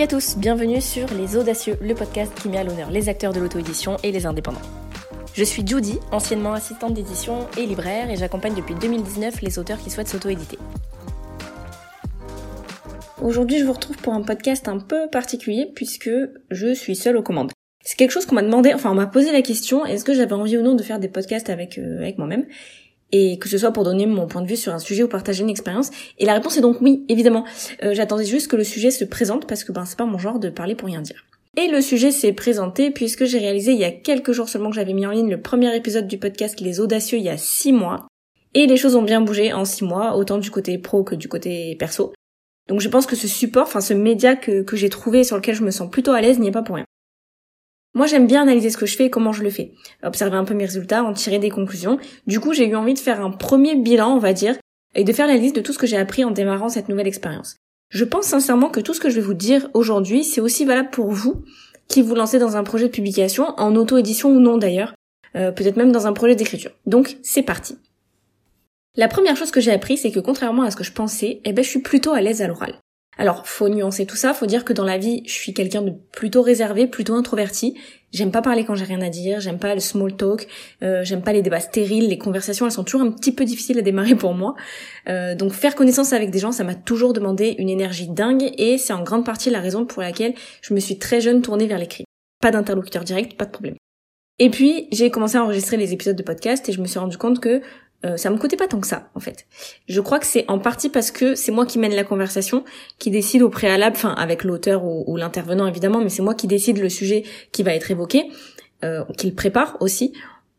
Salut à tous, bienvenue sur Les Audacieux, le podcast qui met à l'honneur les acteurs de l'auto-édition et les indépendants. Je suis Judy, anciennement assistante d'édition et libraire, et j'accompagne depuis 2019 les auteurs qui souhaitent s'auto-éditer. Aujourd'hui, je vous retrouve pour un podcast un peu particulier puisque je suis seule aux commandes. C'est quelque chose qu'on m'a demandé, enfin on m'a posé la question, est-ce que j'avais envie ou non de faire des podcasts avec, euh, avec moi-même? Et que ce soit pour donner mon point de vue sur un sujet ou partager une expérience. Et la réponse est donc oui, évidemment. Euh, j'attendais juste que le sujet se présente parce que ben c'est pas mon genre de parler pour rien dire. Et le sujet s'est présenté puisque j'ai réalisé il y a quelques jours seulement que j'avais mis en ligne le premier épisode du podcast Les Audacieux il y a six mois. Et les choses ont bien bougé en six mois, autant du côté pro que du côté perso. Donc je pense que ce support, enfin ce média que, que j'ai trouvé sur lequel je me sens plutôt à l'aise n'y est pas pour rien. Moi, j'aime bien analyser ce que je fais et comment je le fais. Observer un peu mes résultats, en tirer des conclusions. Du coup, j'ai eu envie de faire un premier bilan, on va dire, et de faire la liste de tout ce que j'ai appris en démarrant cette nouvelle expérience. Je pense sincèrement que tout ce que je vais vous dire aujourd'hui, c'est aussi valable pour vous qui vous lancez dans un projet de publication, en auto-édition ou non d'ailleurs, euh, peut-être même dans un projet d'écriture. Donc, c'est parti. La première chose que j'ai appris, c'est que contrairement à ce que je pensais, eh ben, je suis plutôt à l'aise à l'oral. Alors, faut nuancer tout ça, faut dire que dans la vie, je suis quelqu'un de plutôt réservé, plutôt introverti. J'aime pas parler quand j'ai rien à dire, j'aime pas le small talk, euh, j'aime pas les débats stériles, les conversations, elles sont toujours un petit peu difficiles à démarrer pour moi. Euh, donc faire connaissance avec des gens, ça m'a toujours demandé une énergie dingue et c'est en grande partie la raison pour laquelle je me suis très jeune tournée vers l'écrit. Pas d'interlocuteur direct, pas de problème. Et puis, j'ai commencé à enregistrer les épisodes de podcast et je me suis rendu compte que euh, ça me coûtait pas tant que ça en fait. Je crois que c'est en partie parce que c'est moi qui mène la conversation, qui décide au préalable, enfin avec l'auteur ou, l'intervenant évidemment, mais c'est moi qui décide le sujet qui va être évoqué, euh, qui le prépare aussi.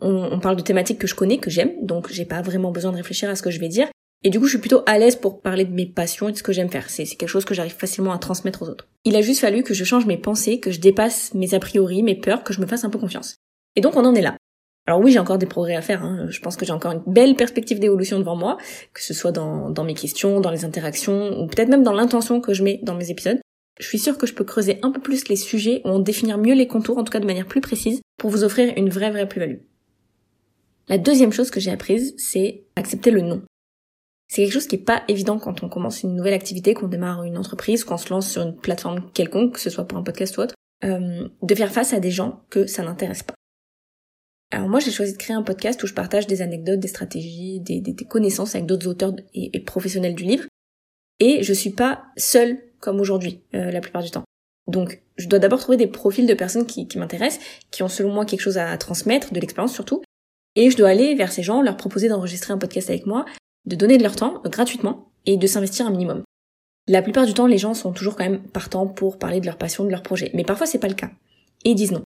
On, on, parle de thématiques que je connais, que j'aime, donc j'ai pas vraiment besoin de réfléchir à ce que je vais dire. Et du coup, je suis plutôt à l'aise pour parler de mes passions et de ce que j'aime faire. C'est quelque chose que j'arrive facilement à transmettre aux autres. Il a juste fallu que je change mes pensées, que je dépasse mes a priori, mes peurs, que je me fasse un peu confiance. Et donc on en est là. Alors oui, j'ai encore des progrès à faire. Hein. Je pense que j'ai encore une belle perspective d'évolution devant moi, que ce soit dans, mes questions, dans les interactions, ou peut-être même dans l'intention que je mets dans mes épisodes. Je suis sûre que je peux creuser un peu plus les sujets ou en définir mieux les contours, en tout cas de manière plus précise, pour vous offrir une vraie vraie plus-value. La deuxième chose que j'ai apprise, c'est accepter le non. C'est quelque chose qui est pas évident quand on commence une nouvelle activité, qu'on démarre une entreprise, qu'on se lance sur une plateforme quelconque, que ce soit pour un podcast ou autre, euh, de faire face à des gens que ça n'intéresse pas. Alors moi j'ai choisi de créer un podcast où je partage des anecdotes, des stratégies, des, connaissances avec d'autres auteurs et, professionnels du livre. Et je suis pas seule comme aujourd'hui euh, la plupart du temps. Donc je dois d'abord trouver des profils de personnes qui, m'intéressent, qui ont selon moi quelque chose à transmettre, de l'expérience surtout. Et je dois aller vers ces gens, leur proposer d'enregistrer un podcast avec moi, de donner de leur temps euh, gratuitement et de s'investir un minimum. La plupart du temps, les gens sont toujours quand même partants pour parler de leur passion, de leur projet. Mais parfois, c'est pas le cas. Et ils disent non.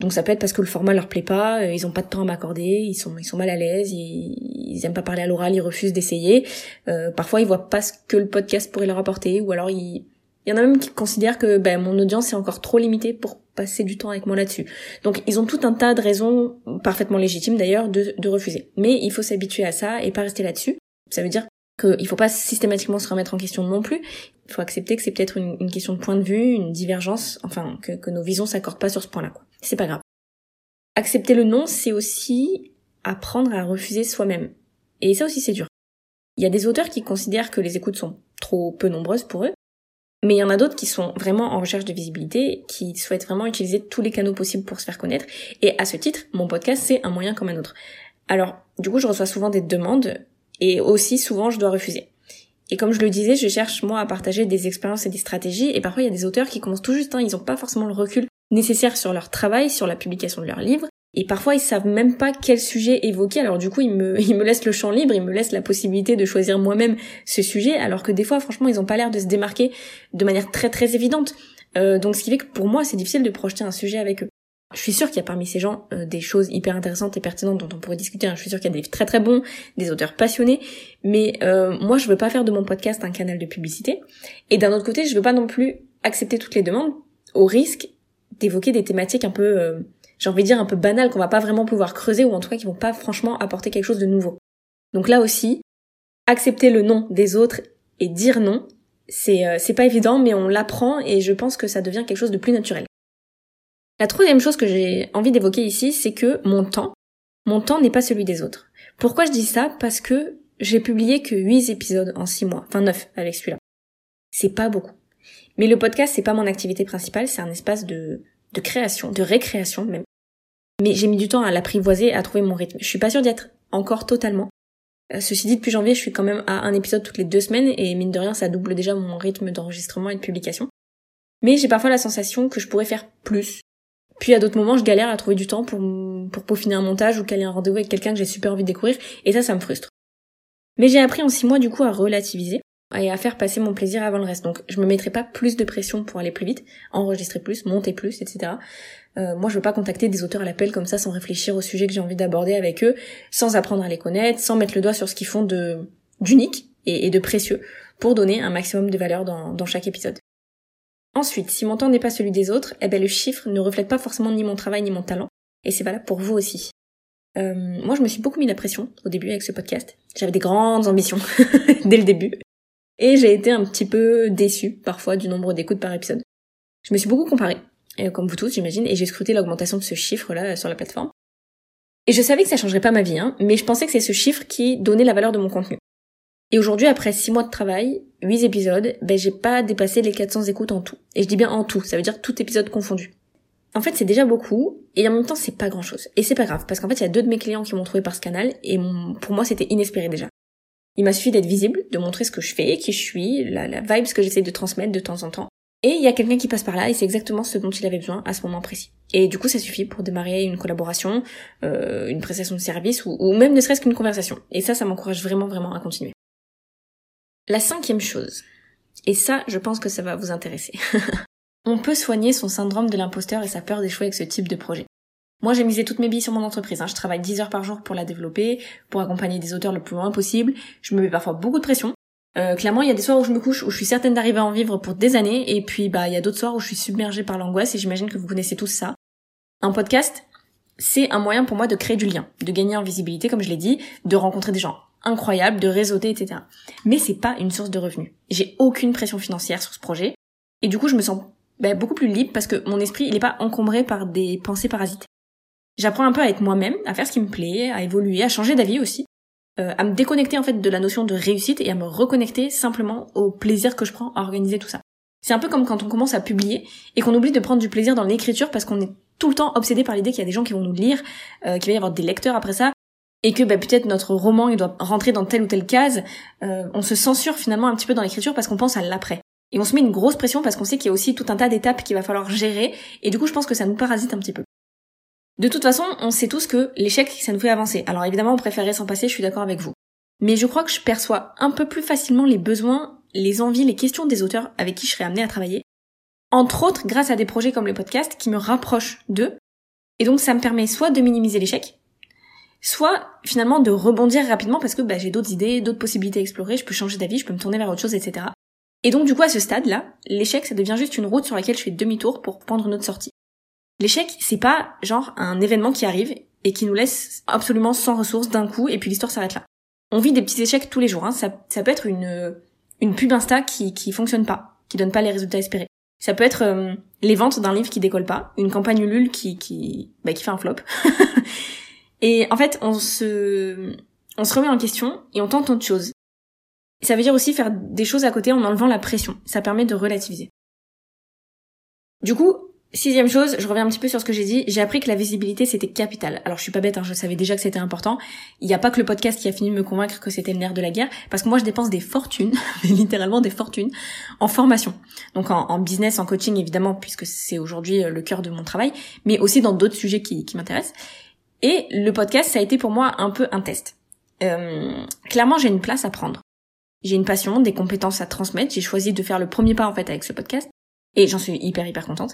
Donc ça peut être parce que le format leur plaît pas, euh, ils ont pas de temps à m'accorder, ils sont ils sont mal à l'aise, ils, ils aiment pas parler à l'oral, ils refusent d'essayer. Euh, parfois ils voient pas ce que le podcast pourrait leur apporter, ou alors ils il y en a même qui considèrent que ben, mon audience est encore trop limitée pour passer du temps avec moi là-dessus. Donc ils ont tout un tas de raisons, parfaitement légitimes d'ailleurs, de, de refuser. Mais il faut s'habituer à ça et pas rester là-dessus. Ça veut dire qu'il faut pas systématiquement se remettre en question non plus. Il faut accepter que c'est peut-être une, une, question de point de vue, une divergence, enfin que, que nos visions s'accordent pas sur ce point-là. Quoi c'est pas grave. Accepter le non, c'est aussi apprendre à refuser soi-même. Et ça aussi, c'est dur. Il y a des auteurs qui considèrent que les écoutes sont trop peu nombreuses pour eux, mais il y en a d'autres qui sont vraiment en recherche de visibilité, qui souhaitent vraiment utiliser tous les canaux possibles pour se faire connaître. Et à ce titre, mon podcast, c'est un moyen comme un autre. Alors, du coup, je reçois souvent des demandes, et aussi souvent, je dois refuser. Et comme je le disais, je cherche moi à partager des expériences et des stratégies, et parfois il y a des auteurs qui commencent tout juste, hein, ils n'ont pas forcément le recul nécessaires sur leur travail, sur la publication de leurs livres. Et parfois, ils savent même pas quel sujet évoquer. Alors du coup, ils me, ils me laissent le champ libre, ils me laissent la possibilité de choisir moi-même ce sujet, alors que des fois, franchement, ils ont pas l'air de se démarquer de manière très très évidente. Euh, donc ce qui fait que pour moi, c'est difficile de projeter un sujet avec eux. Je suis sûre qu'il y a parmi ces gens euh, des choses hyper intéressantes et pertinentes dont on pourrait discuter. Hein. Je suis sûre qu'il y a des très très bons, des auteurs passionnés. Mais euh, moi, je veux pas faire de mon podcast un canal de publicité. Et d'un autre côté, je veux pas non plus accepter toutes les demandes au risque d'évoquer des thématiques un peu, euh, j'ai envie de dire un peu banales qu'on va pas vraiment pouvoir creuser ou en tout cas qui vont pas franchement apporter quelque chose de nouveau. Donc là aussi, accepter le non des autres et dire non, c'est euh, pas évident mais on l'apprend et je pense que ça devient quelque chose de plus naturel. La troisième chose que j'ai envie d'évoquer ici, c'est que mon temps, mon temps n'est pas celui des autres. Pourquoi je dis ça? Parce que j'ai publié que 8 épisodes en 6 mois, enfin 9 avec celui-là. C'est pas beaucoup. Mais le podcast, c'est pas mon activité principale, c'est un espace de, de création, de récréation même. Mais j'ai mis du temps à l'apprivoiser, à trouver mon rythme. Je suis pas sûre d'y être encore totalement. Euh, ceci dit, depuis janvier, je suis quand même à un épisode toutes les deux semaines et mine de rien, ça double déjà mon rythme d'enregistrement et de publication. Mais j'ai parfois la sensation que je pourrais faire plus. Puis à d'autres moments, je galère à trouver du temps pour, pour peaufiner un montage ou caler un rendez-vous avec quelqu'un que j'ai super envie de découvrir et ça, ça me frustre. Mais j'ai appris en six mois du coup à relativiser et à faire passer mon plaisir avant le reste. Donc je me mettrai pas plus de pression pour aller plus vite, enregistrer plus, monter plus, etc. Euh, moi je veux pas contacter des auteurs à l'appel comme ça sans réfléchir au sujet que j'ai envie d'aborder avec eux, sans apprendre à les connaître, sans mettre le doigt sur ce qu'ils font de d'unique et, de précieux pour donner un maximum de valeur dans, dans chaque épisode. Ensuite, si mon temps n'est pas celui des autres, eh ben le chiffre ne reflète pas forcément ni mon travail ni mon talent, et c'est valable pour vous aussi. Euh, moi, je me suis beaucoup mis la pression au début avec ce podcast. J'avais des grandes ambitions dès le début. Et j'ai été un petit peu déçue parfois du nombre d'écoutes par épisode. Je me suis beaucoup comparée, comme vous tous j'imagine, et j'ai scruté l'augmentation de ce chiffre-là sur la plateforme. Et je savais que ça changerait pas ma vie, hein, mais je pensais que c'est ce chiffre qui donnait la valeur de mon contenu. Et aujourd'hui, après 6 mois de travail, 8 épisodes, ben j'ai pas dépassé les 400 écoutes en tout. Et je dis bien en tout, ça veut dire tout épisode confondu. En fait, c'est déjà beaucoup, et en même temps, c'est pas grand chose. Et c'est pas grave, parce qu'en fait, il y a deux de mes clients qui m'ont trouvé par ce canal, et pour moi, c'était inespéré déjà. Il m'a suffi d'être visible, de montrer ce que je fais, qui je suis, la, la vibe, ce que j'essaie de transmettre de temps en temps. Et il y a quelqu'un qui passe par là et c'est exactement ce dont il avait besoin à ce moment précis. Et du coup, ça suffit pour démarrer une collaboration, euh, une prestation de service ou, ou même ne serait-ce qu'une conversation. Et ça, ça m'encourage vraiment, vraiment à continuer. La cinquième chose, et ça, je pense que ça va vous intéresser. On peut soigner son syndrome de l'imposteur et sa peur d'échouer avec ce type de projet. Moi, j'ai misé toutes mes billes sur mon entreprise. Hein. Je travaille 10 heures par jour pour la développer, pour accompagner des auteurs le plus loin possible. Je me mets parfois beaucoup de pression. Euh, clairement, il y a des soirs où je me couche, où je suis certaine d'arriver à en vivre pour des années, et puis bah il y a d'autres soirs où je suis submergée par l'angoisse, et j'imagine que vous connaissez tous ça. Un podcast, c'est un moyen pour moi de créer du lien, de gagner en visibilité, comme je l'ai dit, de rencontrer des gens incroyables, de réseauter, etc. Mais c'est pas une source de revenus. J'ai aucune pression financière sur ce projet, et du coup je me sens bah, beaucoup plus libre parce que mon esprit il est pas encombré par des pensées parasites. J'apprends un peu à être moi-même, à faire ce qui me plaît, à évoluer, à changer d'avis aussi, euh, à me déconnecter en fait de la notion de réussite et à me reconnecter simplement au plaisir que je prends à organiser tout ça. C'est un peu comme quand on commence à publier et qu'on oublie de prendre du plaisir dans l'écriture parce qu'on est tout le temps obsédé par l'idée qu'il y a des gens qui vont nous lire, euh, qu'il va y avoir des lecteurs après ça, et que bah, peut-être notre roman il doit rentrer dans telle ou telle case. Euh, on se censure finalement un petit peu dans l'écriture parce qu'on pense à l'après. Et on se met une grosse pression parce qu'on sait qu'il y a aussi tout un tas d'étapes qu'il va falloir gérer, et du coup je pense que ça nous parasite un petit peu. De toute façon, on sait tous que l'échec, ça nous fait avancer. Alors évidemment, on préférerait s'en passer, je suis d'accord avec vous. Mais je crois que je perçois un peu plus facilement les besoins, les envies, les questions des auteurs avec qui je serais amenée à travailler. Entre autres, grâce à des projets comme le podcast qui me rapprochent d'eux. Et donc, ça me permet soit de minimiser l'échec, soit finalement de rebondir rapidement parce que bah, j'ai d'autres idées, d'autres possibilités à explorer, je peux changer d'avis, je peux me tourner vers autre chose, etc. Et donc du coup à ce stade-là, l'échec ça devient juste une route sur laquelle je fais demi-tour pour prendre une autre sortie. L'échec, c'est pas genre un événement qui arrive et qui nous laisse absolument sans ressources d'un coup et puis l'histoire s'arrête là. On vit des petits échecs tous les jours. Hein. Ça, ça peut être une, une pub Insta qui, qui fonctionne pas, qui donne pas les résultats espérés. Ça peut être euh, les ventes d'un livre qui décolle pas, une campagne Ulule qui qui bah, qui fait un flop. et en fait, on se on se remet en question et on tente autre chose. Ça veut dire aussi faire des choses à côté en enlevant la pression. Ça permet de relativiser. Du coup, Sixième chose, je reviens un petit peu sur ce que j'ai dit, j'ai appris que la visibilité c'était capital. Alors je suis pas bête, hein, je savais déjà que c'était important. Il n'y a pas que le podcast qui a fini de me convaincre que c'était le nerf de la guerre, parce que moi je dépense des fortunes, littéralement des fortunes, en formation. Donc en, business, en coaching évidemment, puisque c'est aujourd'hui euh, le cœur de mon travail, mais aussi dans d'autres sujets qui, m'intéressent. Et le podcast, ça a été pour moi un peu un test. Euh, clairement, j'ai une place à prendre. J'ai une passion, des compétences à transmettre. J'ai choisi de faire le premier pas en fait avec ce podcast. Et j'en suis hyper hyper contente.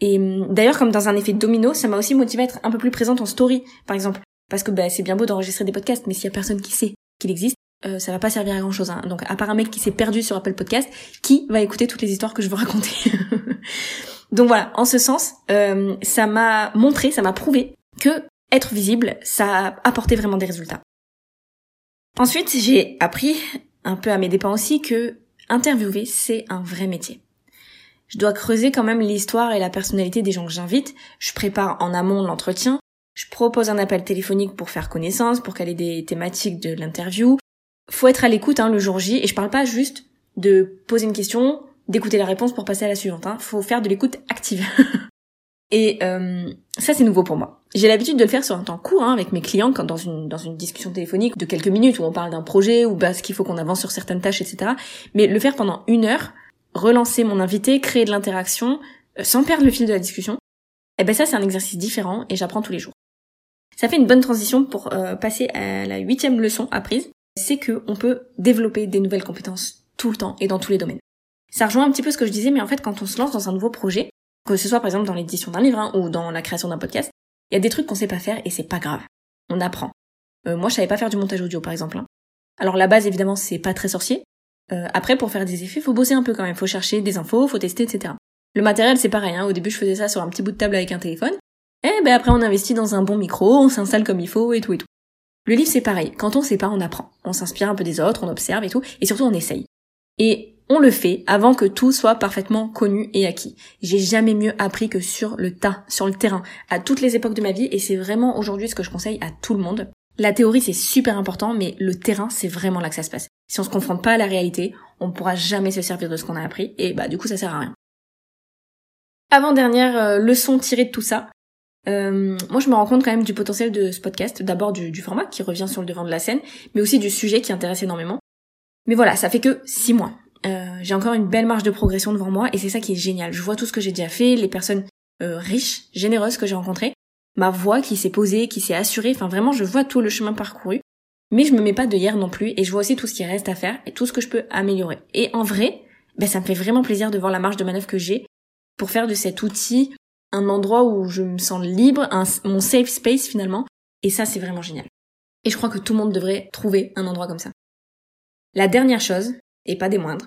Et hum, d'ailleurs, comme dans un effet domino, ça m'a aussi motivé à être un peu plus présente en story, par exemple. Parce que bah, c'est bien beau d'enregistrer des podcasts, mais s'il y a personne qui sait qu'il existe, euh, ça va pas servir à grand chose. Hein. Donc à part un mec qui s'est perdu sur Apple Podcast, qui va écouter toutes les histoires que je veux raconter Donc voilà, en ce sens, euh, ça m'a montré, ça m'a prouvé que être visible, ça apportait vraiment des résultats. Ensuite, j'ai appris, un peu à mes dépens aussi, que interviewer, c'est un vrai métier. Je dois creuser quand même l'histoire et la personnalité des gens que j'invite. Je prépare en amont l'entretien. Je propose un appel téléphonique pour faire connaissance, pour caler des thématiques de l'interview. Faut être à l'écoute hein, le jour J et je parle pas juste de poser une question, d'écouter la réponse pour passer à la suivante. Hein. Faut faire de l'écoute active. Et euh, ça, c'est nouveau pour moi. J'ai l'habitude de le faire sur un temps court hein, avec mes clients, quand dans une dans une discussion téléphonique de quelques minutes où on parle d'un projet ou parce qu'il faut qu'on avance sur certaines tâches, etc. Mais le faire pendant une heure, relancer mon invité, créer de l'interaction, euh, sans perdre le fil de la discussion, eh ben ça, c'est un exercice différent et j'apprends tous les jours. Ça fait une bonne transition pour euh, passer à la huitième leçon apprise, c'est que on peut développer des nouvelles compétences tout le temps et dans tous les domaines. Ça rejoint un petit peu ce que je disais, mais en fait, quand on se lance dans un nouveau projet, que ce soit par exemple dans l'édition d'un livre hein, ou dans la création d'un podcast, il y a des trucs qu'on sait pas faire et c'est pas grave. On apprend. Euh, moi, je savais pas faire du montage audio, par exemple. Hein. Alors la base, évidemment, c'est pas très sorcier. Euh, après, pour faire des effets, faut bosser un peu quand même. Faut chercher des infos, faut tester, etc. Le matériel, c'est pareil. Hein. Au début, je faisais ça sur un petit bout de table avec un téléphone. Et ben après, on investit dans un bon micro, on s'installe comme il faut et tout et tout. Le livre, c'est pareil. Quand on sait pas, on apprend. On s'inspire un peu des autres, on observe et tout. Et surtout, on essaye. Et on le fait avant que tout soit parfaitement connu et acquis. J'ai jamais mieux appris que sur le tas, sur le terrain, à toutes les époques de ma vie, et c'est vraiment aujourd'hui ce que je conseille à tout le monde. La théorie c'est super important, mais le terrain c'est vraiment là que ça se passe. Si on se confronte pas à la réalité, on ne pourra jamais se servir de ce qu'on a appris, et bah du coup ça sert à rien. Avant-dernière euh, leçon tirée de tout ça, euh, moi je me rends compte quand même du potentiel de ce podcast, d'abord du, format qui revient sur le devant de la scène, mais aussi du sujet qui intéresse énormément. Mais voilà, ça fait que six mois. Euh, j'ai encore une belle marge de progression devant moi et c'est ça qui est génial. Je vois tout ce que j'ai déjà fait, les personnes euh, riches, généreuses que j'ai rencontrées, ma voix qui s'est posée, qui s'est assurée, enfin vraiment je vois tout le chemin parcouru. Mais je me mets pas de hier non plus et je vois aussi tout ce qui reste à faire et tout ce que je peux améliorer. Et en vrai, ben ça me fait vraiment plaisir de voir la marge de manœuvre que j'ai pour faire de cet outil un endroit où je me sens libre, mon safe space finalement. Et ça c'est vraiment génial. Et je crois que tout le monde devrait trouver un endroit comme ça. La dernière chose, et pas des moindres,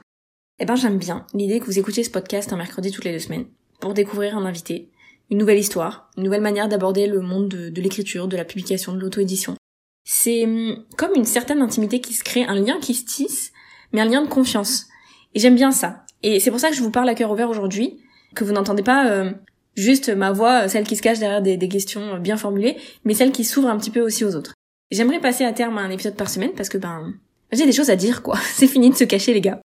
eh ben j'aime bien l'idée que vous écoutiez ce podcast un mercredi toutes les deux semaines pour découvrir un invité, une nouvelle histoire, une nouvelle manière d'aborder le monde de, l'écriture, de la publication, de l'auto-édition. C'est hum, comme une certaine intimité qui se crée, un lien qui se tisse, mais un lien de confiance. Et j'aime bien ça. Et c'est pour ça que je vous parle à cœur ouvert aujourd'hui, que vous n'entendez pas euh, juste ma voix, celle qui se cache derrière des, questions bien formulées, mais celle qui s'ouvre un petit peu aussi aux autres. J'aimerais passer à terme un épisode par semaine parce que ben j'ai des choses à dire quoi. C'est fini de se cacher les gars.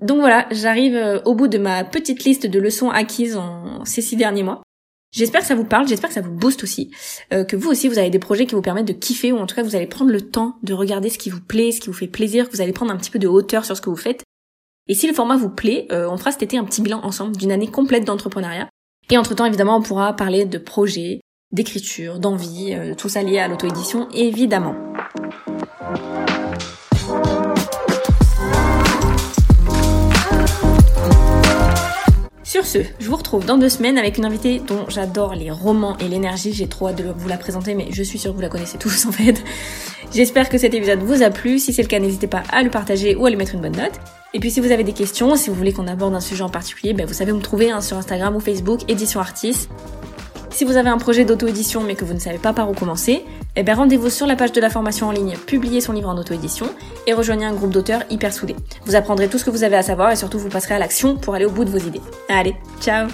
Donc voilà, j'arrive euh, au bout de ma petite liste de leçons acquises en ces six derniers mois. J'espère que ça vous parle, j'espère que ça vous booste aussi, euh, que vous aussi vous avez des projets qui vous permettent de kiffer ou en tout cas vous allez prendre le temps de regarder ce qui vous plaît, ce qui vous fait plaisir, que vous allez prendre un petit peu de hauteur sur ce que vous faites. Et si le format vous plaît, euh, on fera cet été un petit bilan ensemble d'une année complète d'entrepreneuriat. Et entre-temps, évidemment, on pourra parler de projets, d'écriture, d'envie, tout ça lié à l'auto-édition, évidemment. Sur ce, je vous retrouve dans deux semaines avec une invitée dont j'adore les romans et l'énergie. J'ai trop hâte de vous la présenter, mais je suis sûre que vous la connaissez tous en fait. J'espère que cet épisode vous a plu. Si c'est le cas, n'hésitez pas à le partager ou à lui mettre une bonne note. Et puis si vous avez des questions, si vous voulez qu'on aborde un sujet en particulier, ben, vous savez où me trouver hein, sur Instagram ou Facebook, Édition Artis. Si vous avez un projet d'auto-édition mais que vous ne savez pas par où commencer, eh ben rendez-vous sur la page de la formation en ligne Publiez son livre en auto-édition et rejoignez un groupe d'auteurs hyper soudés. Vous apprendrez tout ce que vous avez à savoir et surtout vous passerez à l'action pour aller au bout de vos idées. Allez, ciao